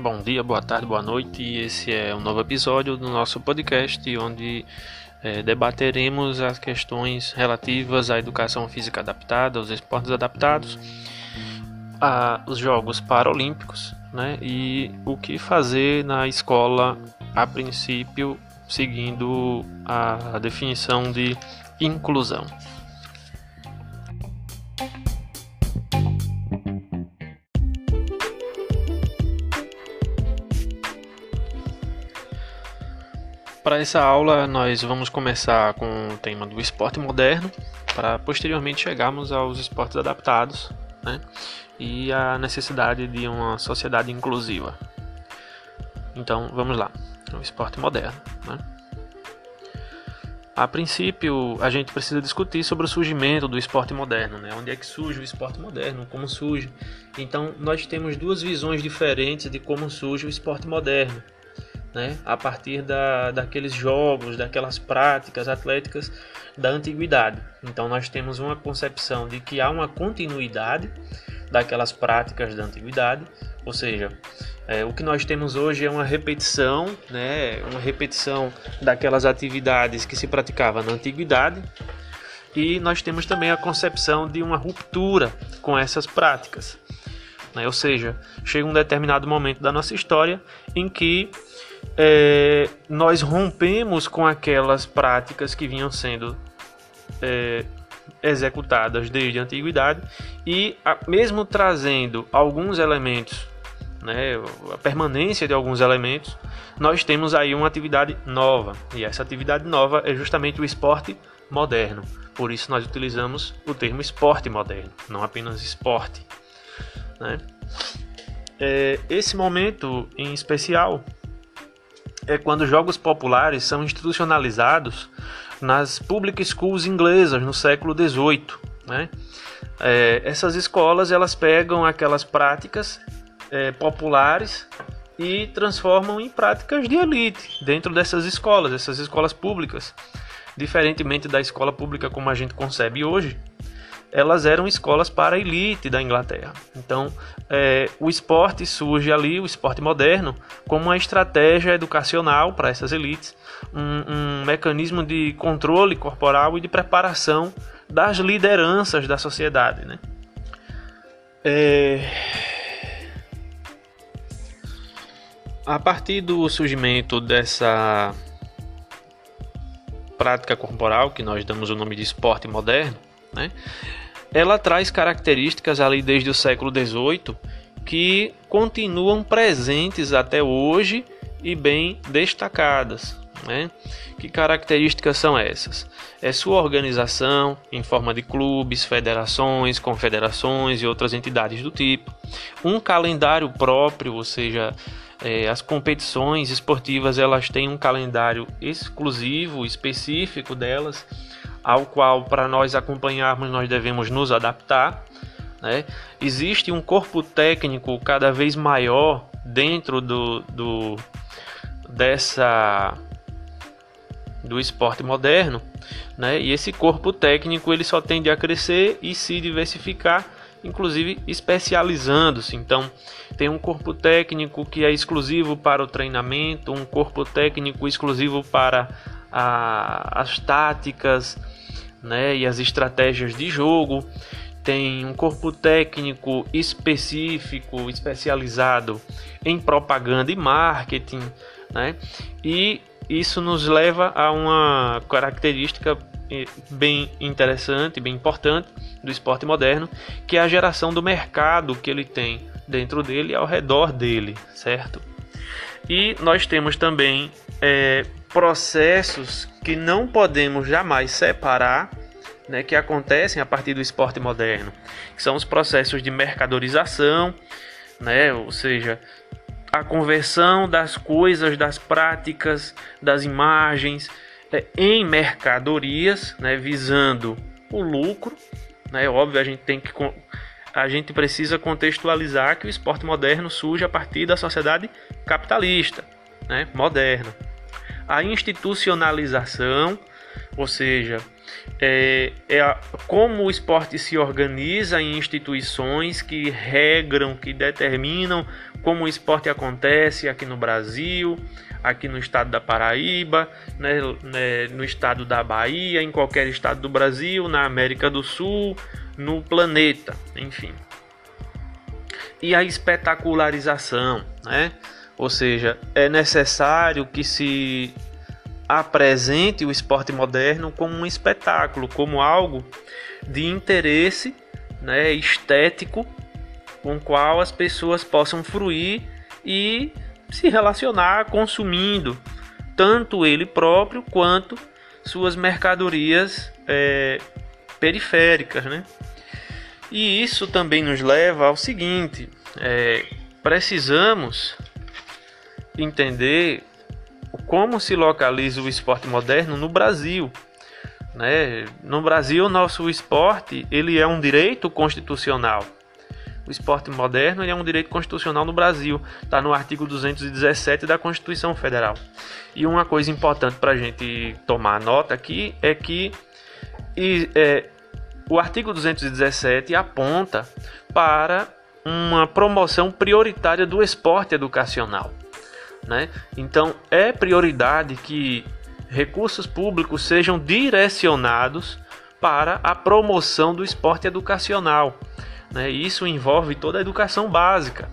Bom dia, boa tarde, boa noite. Esse é um novo episódio do nosso podcast onde é, debateremos as questões relativas à educação física adaptada, aos esportes adaptados, aos Jogos Paralímpicos né, e o que fazer na escola a princípio, seguindo a definição de inclusão. Para essa aula, nós vamos começar com o tema do esporte moderno, para posteriormente chegarmos aos esportes adaptados né, e a necessidade de uma sociedade inclusiva. Então, vamos lá, o esporte moderno. Né? A princípio, a gente precisa discutir sobre o surgimento do esporte moderno, né? Onde é que surge o esporte moderno, como surge. Então, nós temos duas visões diferentes de como surge o esporte moderno né, a partir da, daqueles jogos, daquelas práticas atléticas da antiguidade. Então nós temos uma concepção de que há uma continuidade daquelas práticas da antiguidade, ou seja, é, o que nós temos hoje é uma repetição, né, uma repetição daquelas atividades que se praticava na antiguidade, e nós temos também a concepção de uma ruptura com essas práticas. Né? Ou seja, chega um determinado momento da nossa história em que é, nós rompemos com aquelas práticas que vinham sendo é, executadas desde a antiguidade e a, mesmo trazendo alguns elementos, né, a permanência de alguns elementos, nós temos aí uma atividade nova e essa atividade nova é justamente o esporte moderno. Por isso nós utilizamos o termo esporte moderno, não apenas esporte. Né? É, esse momento em especial é quando jogos populares são institucionalizados nas public schools inglesas no século XVIII. Né? É, essas escolas elas pegam aquelas práticas é, populares e transformam em práticas de elite dentro dessas escolas, essas escolas públicas. Diferentemente da escola pública como a gente concebe hoje, elas eram escolas para elite da Inglaterra. Então, é, o esporte surge ali, o esporte moderno, como uma estratégia educacional para essas elites, um, um mecanismo de controle corporal e de preparação das lideranças da sociedade. Né? É... A partir do surgimento dessa prática corporal, que nós damos o nome de esporte moderno, né? Ela traz características ali desde o século XVIII que continuam presentes até hoje e bem destacadas. Né? Que características são essas? É sua organização em forma de clubes, federações, confederações e outras entidades do tipo. Um calendário próprio, ou seja, é, as competições esportivas elas têm um calendário exclusivo, específico delas ao qual para nós acompanharmos nós devemos nos adaptar. Né? Existe um corpo técnico cada vez maior dentro do, do dessa do esporte moderno, né? E esse corpo técnico ele só tende a crescer e se diversificar, inclusive especializando-se. Então, tem um corpo técnico que é exclusivo para o treinamento, um corpo técnico exclusivo para a, as táticas, né, e as estratégias de jogo. Tem um corpo técnico específico, especializado em propaganda e marketing, né? E isso nos leva a uma característica bem interessante, bem importante do esporte moderno, que é a geração do mercado que ele tem dentro dele e ao redor dele, certo? E nós temos também é, processos que não podemos jamais separar, né, que acontecem a partir do esporte moderno, que são os processos de mercadorização, né, ou seja, a conversão das coisas, das práticas, das imagens né, em mercadorias, né, visando o lucro. Né, óbvio, a gente tem que a gente precisa contextualizar que o esporte moderno surge a partir da sociedade capitalista, né, moderna a institucionalização, ou seja, é, é a, como o esporte se organiza em instituições que regram, que determinam como o esporte acontece aqui no Brasil, aqui no estado da Paraíba, né, né, no estado da Bahia, em qualquer estado do Brasil, na América do Sul, no planeta, enfim. E a espetacularização, né? Ou seja, é necessário que se apresente o esporte moderno como um espetáculo, como algo de interesse né, estético com o qual as pessoas possam fruir e se relacionar consumindo tanto ele próprio quanto suas mercadorias é, periféricas. Né? E isso também nos leva ao seguinte: é, precisamos entender como se localiza o esporte moderno no Brasil. Né? No Brasil, nosso esporte ele é um direito constitucional. O esporte moderno é um direito constitucional no Brasil, está no artigo 217 da Constituição Federal. E uma coisa importante para a gente tomar nota aqui é que e, é, o artigo 217 aponta para uma promoção prioritária do esporte educacional. Né? Então é prioridade que recursos públicos sejam direcionados para a promoção do esporte educacional. Né? Isso envolve toda a educação básica.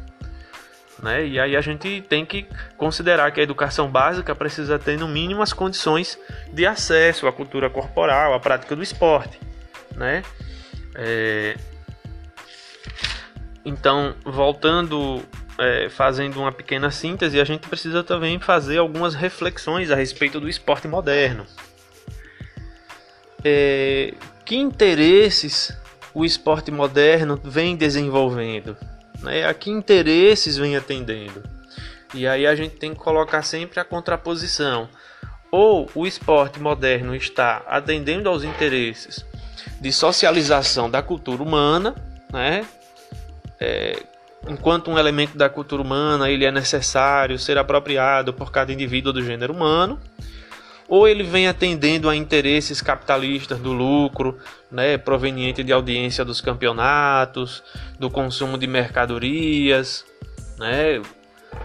Né? E aí a gente tem que considerar que a educação básica precisa ter no mínimo as condições de acesso à cultura corporal, à prática do esporte. Né? É... Então, voltando é, fazendo uma pequena síntese, a gente precisa também fazer algumas reflexões a respeito do esporte moderno. É, que interesses o esporte moderno vem desenvolvendo? Né? A que interesses vem atendendo? E aí a gente tem que colocar sempre a contraposição. Ou o esporte moderno está atendendo aos interesses de socialização da cultura humana, né? É, enquanto um elemento da cultura humana ele é necessário ser apropriado por cada indivíduo do gênero humano, ou ele vem atendendo a interesses capitalistas do lucro, né, proveniente de audiência dos campeonatos, do consumo de mercadorias, né?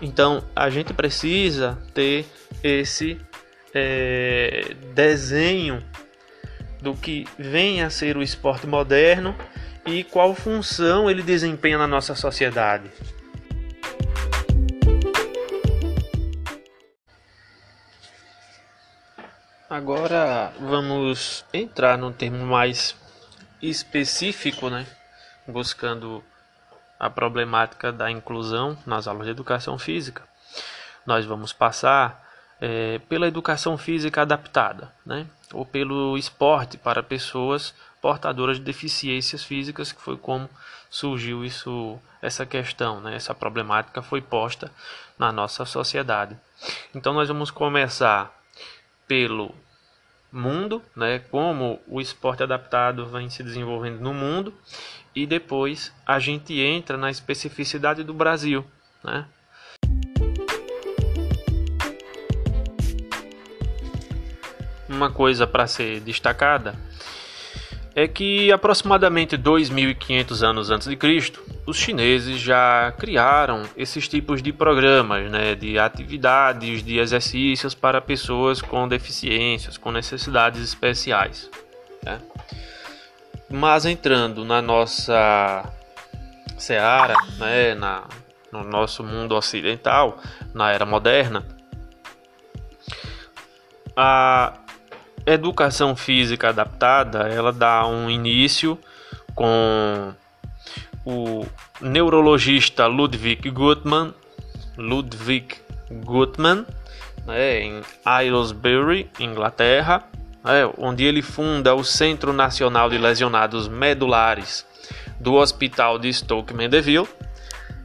Então a gente precisa ter esse é, desenho do que vem a ser o esporte moderno e qual função ele desempenha na nossa sociedade. Agora vamos entrar num termo mais específico, né? buscando a problemática da inclusão nas aulas de educação física. Nós vamos passar é, pela educação física adaptada, né? ou pelo esporte para pessoas portadoras de deficiências físicas, que foi como surgiu isso, essa questão, né? essa problemática foi posta na nossa sociedade. Então nós vamos começar pelo mundo, né? como o esporte adaptado vem se desenvolvendo no mundo, e depois a gente entra na especificidade do Brasil. Né? Uma coisa para ser destacada é que aproximadamente 2.500 anos antes de Cristo, os chineses já criaram esses tipos de programas, né, de atividades, de exercícios para pessoas com deficiências, com necessidades especiais. Né? Mas entrando na nossa seara, né, na, no nosso mundo ocidental, na era moderna, a educação física adaptada, ela dá um início com o neurologista Ludwig Gutmann, Ludwig Gutmann, né, em Aylesbury, Inglaterra, né, onde ele funda o Centro Nacional de Lesionados Medulares do Hospital de Stoke Mandeville.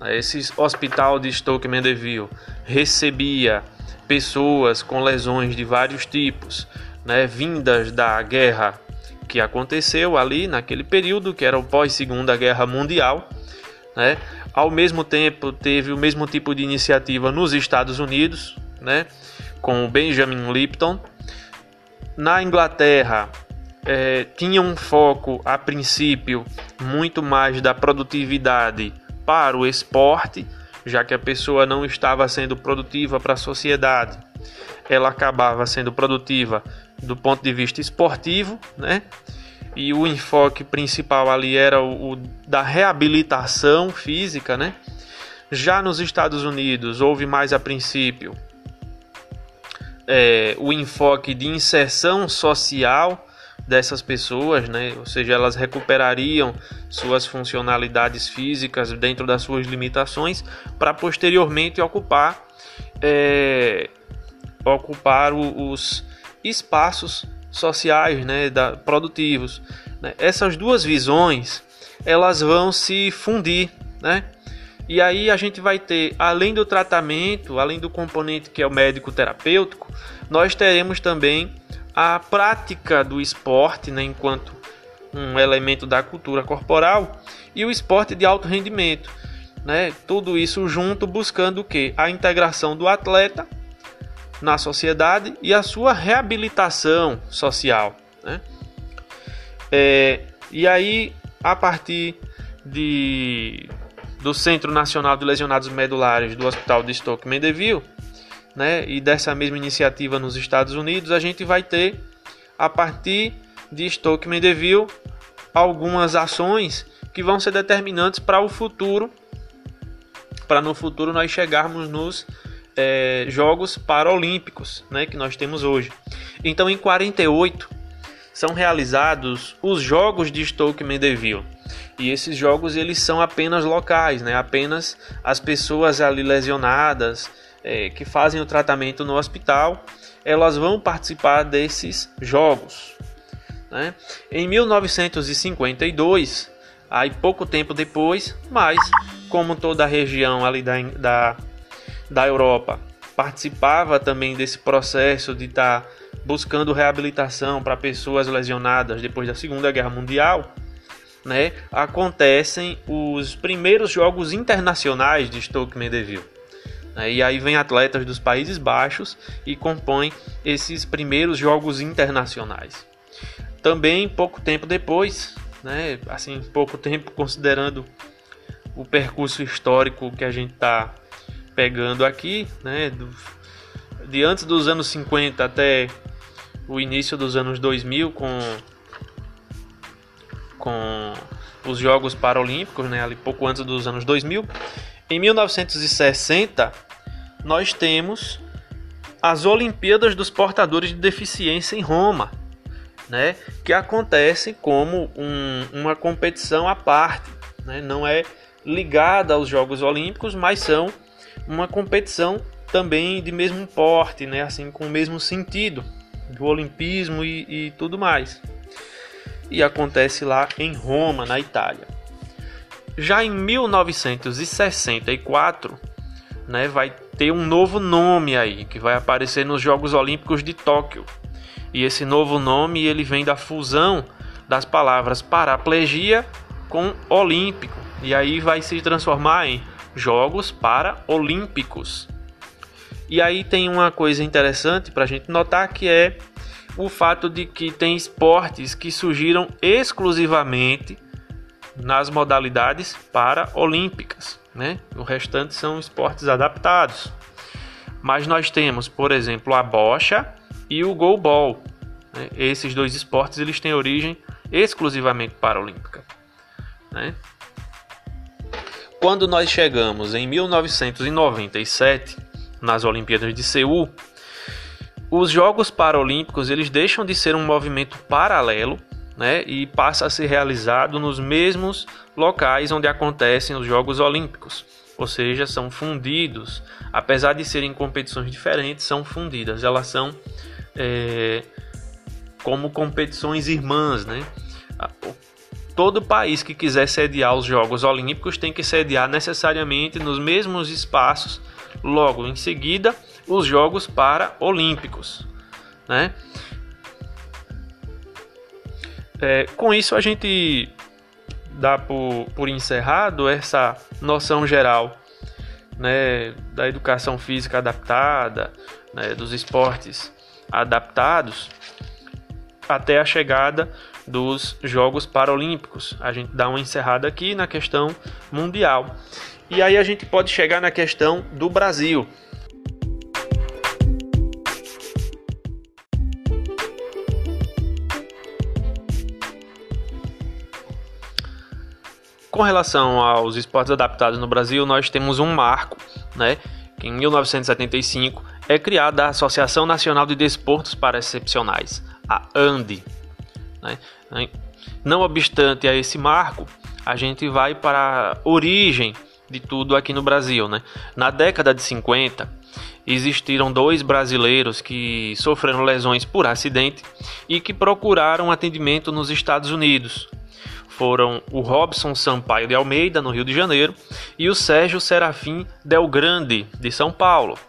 Esse hospital de Stoke Mandeville recebia pessoas com lesões de vários tipos, né, vindas da guerra que aconteceu ali naquele período, que era o pós-segunda guerra mundial, né? Ao mesmo tempo teve o mesmo tipo de iniciativa nos Estados Unidos, né, com o Benjamin Lipton. Na Inglaterra é, tinha um foco a princípio muito mais da produtividade para o esporte, já que a pessoa não estava sendo produtiva para a sociedade, ela acabava sendo produtiva do ponto de vista esportivo, né? E o enfoque principal ali era o, o da reabilitação física, né? Já nos Estados Unidos houve mais a princípio é, o enfoque de inserção social dessas pessoas, né? ou seja, elas recuperariam suas funcionalidades físicas dentro das suas limitações para posteriormente ocupar é, ocupar os espaços sociais, né, da, produtivos. Né? Essas duas visões elas vão se fundir, né? E aí a gente vai ter, além do tratamento, além do componente que é o médico terapêutico, nós teremos também a prática do esporte, né, enquanto um elemento da cultura corporal, e o esporte de alto rendimento, né? Tudo isso junto buscando o que? A integração do atleta na sociedade e a sua reabilitação social, né? É, e aí, a partir de do Centro Nacional de Lesionados Medulares do Hospital de Stoke Mandeville, né, e dessa mesma iniciativa nos Estados Unidos, a gente vai ter a partir de Stoke Mandeville algumas ações que vão ser determinantes para o futuro, para no futuro nós chegarmos nos é, Jogos Paralímpicos, né, que nós temos hoje. Então, em 48 são realizados os Jogos de Stoke Mandeville. E esses jogos eles são apenas locais, né? Apenas as pessoas ali lesionadas é, que fazem o tratamento no hospital, elas vão participar desses jogos. Né? Em 1952, aí pouco tempo depois, mas como toda a região ali da, da, da Europa participava também desse processo de estar tá buscando reabilitação para pessoas lesionadas depois da Segunda Guerra Mundial, né, acontecem os primeiros jogos internacionais de Stoke Mandeville. Né, e aí vem atletas dos Países Baixos e compõem esses primeiros jogos internacionais. Também pouco tempo depois, né, assim pouco tempo considerando o percurso histórico que a gente está pegando aqui, né, do, de antes dos anos 50 até o início dos anos 2000 com com os Jogos Paralímpicos, né, ali pouco antes dos anos 2000. Em 1960, nós temos as Olimpíadas dos Portadores de Deficiência em Roma, né, que acontece como um, uma competição à parte, né, não é ligada aos Jogos Olímpicos, mas são uma competição também de mesmo porte, né, assim com o mesmo sentido do olimpismo e, e tudo mais e acontece lá em Roma, na Itália. Já em 1964, né, vai ter um novo nome aí que vai aparecer nos Jogos Olímpicos de Tóquio. E esse novo nome ele vem da fusão das palavras paraplegia com olímpico. E aí vai se transformar em Jogos Paralímpicos. E aí tem uma coisa interessante para a gente notar que é o fato de que tem esportes que surgiram exclusivamente nas modalidades paraolímpicas, né? O restante são esportes adaptados. Mas nós temos, por exemplo, a bocha e o goalball. Né? Esses dois esportes eles têm origem exclusivamente paralímpica. Né? Quando nós chegamos em 1997 nas Olimpíadas de Seul, os Jogos Paralímpicos eles deixam de ser um movimento paralelo né, e passa a ser realizado nos mesmos locais onde acontecem os Jogos Olímpicos, ou seja, são fundidos, apesar de serem competições diferentes, são fundidas, elas são é, como competições irmãs, né? Todo país que quiser sediar os Jogos Olímpicos tem que sediar necessariamente nos mesmos espaços, logo em seguida os Jogos Paralímpicos, né? É, com isso a gente dá por, por encerrado essa noção geral né, da educação física adaptada, né, dos esportes adaptados. até a chegada dos Jogos Paralímpicos. A gente dá uma encerrada aqui na questão mundial. E aí a gente pode chegar na questão do Brasil. Com relação aos esportes adaptados no Brasil, nós temos um marco, né, que em 1975 é criada a Associação Nacional de Desportos para Excepcionais, a ANDE. Né? Não obstante a esse marco, a gente vai para a origem de tudo aqui no Brasil. Né? Na década de 50, existiram dois brasileiros que sofreram lesões por acidente e que procuraram atendimento nos Estados Unidos foram o Robson Sampaio de Almeida, no Rio de Janeiro, e o Sérgio Serafim Del Grande, de São Paulo.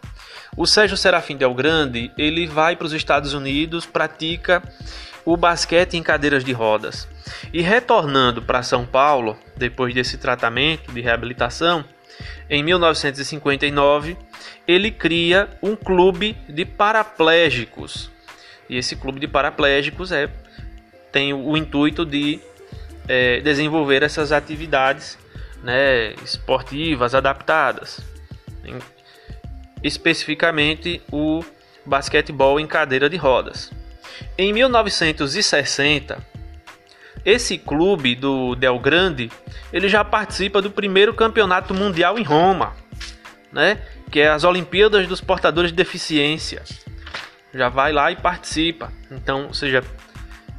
O Sérgio Serafim Del Grande, ele vai para os Estados Unidos, pratica o basquete em cadeiras de rodas. E retornando para São Paulo, depois desse tratamento de reabilitação, em 1959, ele cria um clube de paraplégicos. E esse clube de paraplégicos é, tem o intuito de é, desenvolver essas atividades né, esportivas adaptadas. Especificamente o basquetebol em cadeira de rodas. Em 1960, esse clube do Del Grande, ele já participa do primeiro campeonato mundial em Roma, né? Que é as Olimpíadas dos Portadores de Deficiência. Já vai lá e participa. Então, ou seja,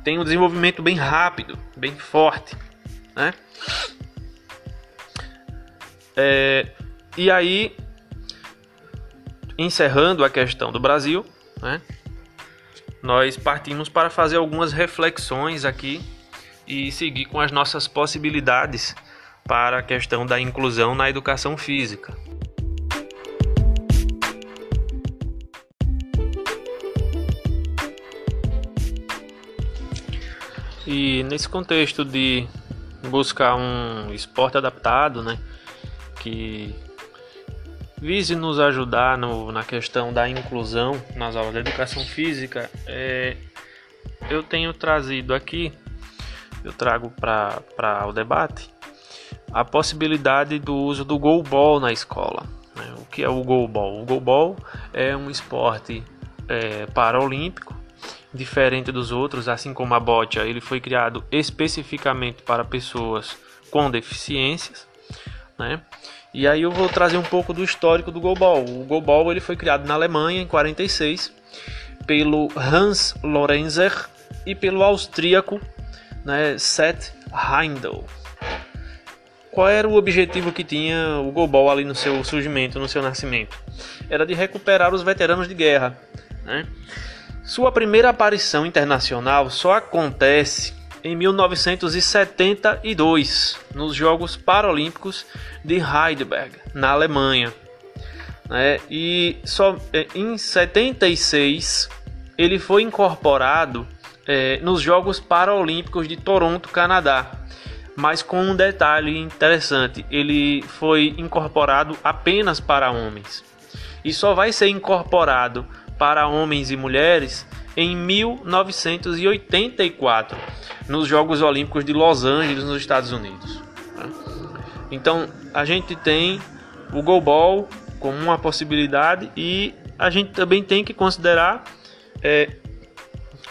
tem um desenvolvimento bem rápido, bem forte, né? É, e aí, encerrando a questão do Brasil, né? Nós partimos para fazer algumas reflexões aqui e seguir com as nossas possibilidades para a questão da inclusão na educação física. E nesse contexto de buscar um esporte adaptado, né, que vise nos ajudar no, na questão da inclusão nas aulas de educação física, é, eu tenho trazido aqui, eu trago para o debate, a possibilidade do uso do goalball na escola. Né? O que é o goalball? O goalball é um esporte é, paraolímpico diferente dos outros, assim como a botia, ele foi criado especificamente para pessoas com deficiências, né? E aí eu vou trazer um pouco do histórico do goalball. O goalball ele foi criado na Alemanha em 46 pelo Hans Lorenzer e pelo austríaco, né, Seth Heindel. Qual era o objetivo que tinha o goalball ali no seu surgimento, no seu nascimento? Era de recuperar os veteranos de guerra, né? Sua primeira aparição internacional só acontece em 1972, nos Jogos Paralímpicos de Heidelberg, na Alemanha. É, e só é, em 76 ele foi incorporado é, nos Jogos Paralímpicos de Toronto, Canadá. Mas com um detalhe interessante, ele foi incorporado apenas para homens. E só vai ser incorporado para homens e mulheres em 1984, nos Jogos Olímpicos de Los Angeles, nos Estados Unidos. Né? Então a gente tem o goalball como uma possibilidade e a gente também tem que considerar é,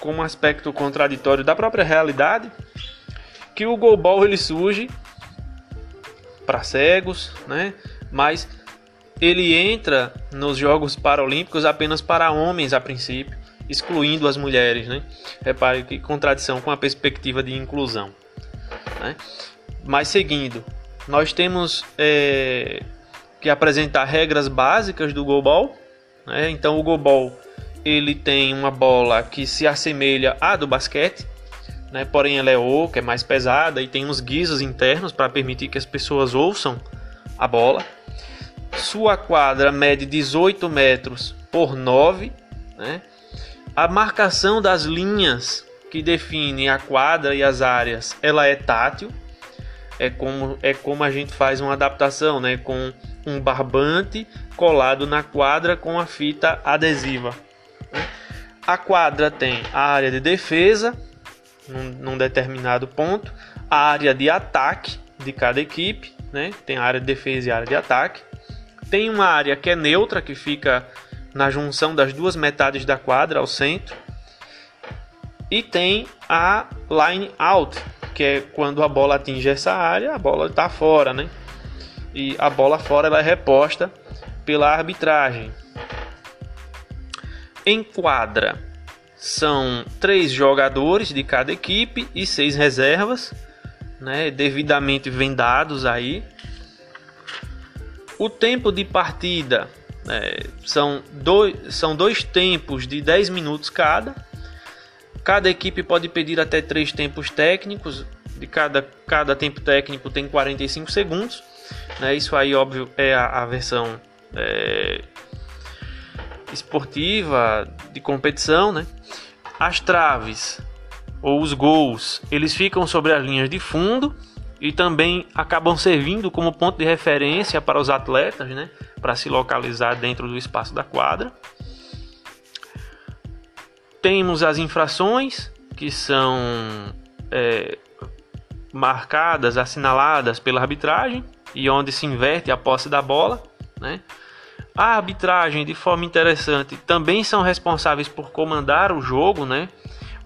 como aspecto contraditório da própria realidade que o goalball ele surge para cegos, né? Mas ele entra nos Jogos Paralímpicos apenas para homens a princípio, excluindo as mulheres. Né? Repare que contradição com a perspectiva de inclusão. Né? Mas seguindo, nós temos é, que apresentar regras básicas do goalball. Né? Então o goalball ele tem uma bola que se assemelha à do basquete, né? porém ela é oca, é mais pesada e tem uns guizos internos para permitir que as pessoas ouçam a bola. Sua quadra mede 18 metros por 9. Né? A marcação das linhas que definem a quadra e as áreas, ela é tátil. É como, é como a gente faz uma adaptação, né? com um barbante colado na quadra com a fita adesiva. Né? A quadra tem a área de defesa, num, num determinado ponto, a área de ataque de cada equipe, né? Tem a área de defesa e a área de ataque. Tem uma área que é neutra, que fica na junção das duas metades da quadra, ao centro. E tem a line out, que é quando a bola atinge essa área, a bola está fora, né? E a bola fora ela é reposta pela arbitragem. Em quadra são três jogadores de cada equipe e seis reservas, né, devidamente vendados aí. O tempo de partida é, são, dois, são dois tempos de 10 minutos cada. Cada equipe pode pedir até três tempos técnicos. De cada, cada tempo técnico tem 45 segundos. Né? Isso aí, óbvio, é a, a versão é, esportiva de competição, né? As traves ou os gols, eles ficam sobre as linhas de fundo e também acabam servindo como ponto de referência para os atletas, né? Para se localizar dentro do espaço da quadra. Temos as infrações que são é, marcadas, assinaladas pela arbitragem e onde se inverte a posse da bola, né? A arbitragem, de forma interessante, também são responsáveis por comandar o jogo, né?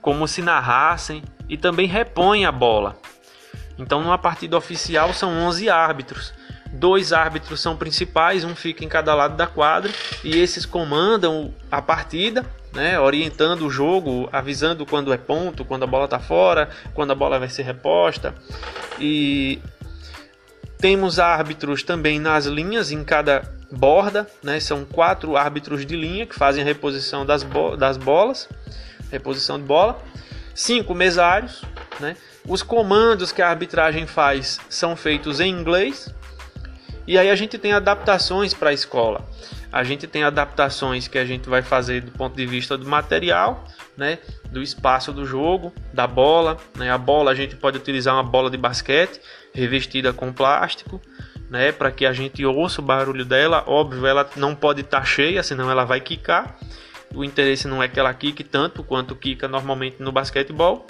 Como se narrassem e também repõem a bola. Então, numa partida oficial são 11 árbitros. Dois árbitros são principais, um fica em cada lado da quadra e esses comandam a partida, né, orientando o jogo, avisando quando é ponto, quando a bola está fora, quando a bola vai ser reposta. E temos árbitros também nas linhas em cada borda, né? São quatro árbitros de linha que fazem a reposição das, bo das bolas, reposição de bola. Cinco mesários, né? Os comandos que a arbitragem faz são feitos em inglês. E aí a gente tem adaptações para a escola. A gente tem adaptações que a gente vai fazer do ponto de vista do material, né, do espaço do jogo, da bola. Né? A bola a gente pode utilizar uma bola de basquete revestida com plástico né, para que a gente ouça o barulho dela. Óbvio, ela não pode estar tá cheia, senão ela vai quicar. O interesse não é que ela quique tanto quanto quica normalmente no basquetebol.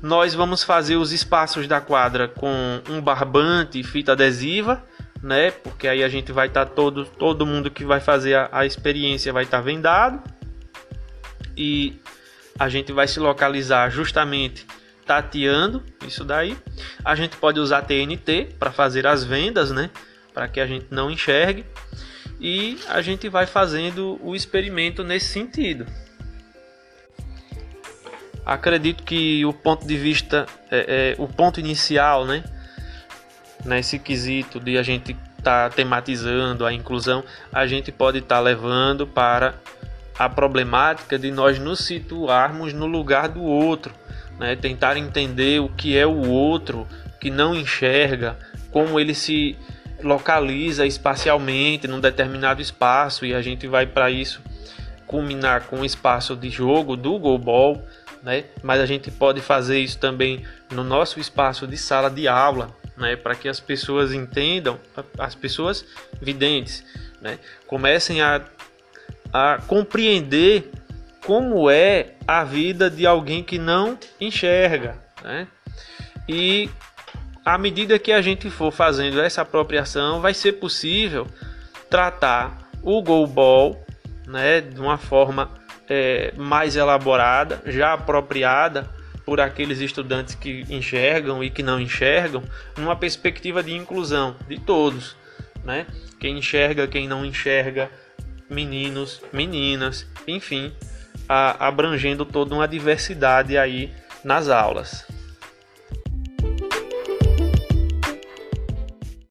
Nós vamos fazer os espaços da quadra com um barbante e fita adesiva, né? Porque aí a gente vai estar tá todo todo mundo que vai fazer a, a experiência vai estar tá vendado e a gente vai se localizar justamente tateando isso daí. A gente pode usar TNT para fazer as vendas, né? Para que a gente não enxergue. E a gente vai fazendo o experimento nesse sentido. Acredito que o ponto de vista, é, é o ponto inicial, né? Nesse quesito de a gente estar tá tematizando a inclusão, a gente pode estar tá levando para a problemática de nós nos situarmos no lugar do outro né? tentar entender o que é o outro que não enxerga, como ele se localiza espacialmente num determinado espaço e a gente vai para isso culminar com o espaço de jogo do goalball, né? Mas a gente pode fazer isso também no nosso espaço de sala de aula, né? Para que as pessoas entendam, as pessoas videntes, né? Comecem a, a compreender como é a vida de alguém que não enxerga, né? E à medida que a gente for fazendo essa apropriação, vai ser possível tratar o goalball, né, de uma forma é, mais elaborada, já apropriada por aqueles estudantes que enxergam e que não enxergam, numa perspectiva de inclusão de todos, né? Quem enxerga, quem não enxerga, meninos, meninas, enfim, a, abrangendo toda uma diversidade aí nas aulas.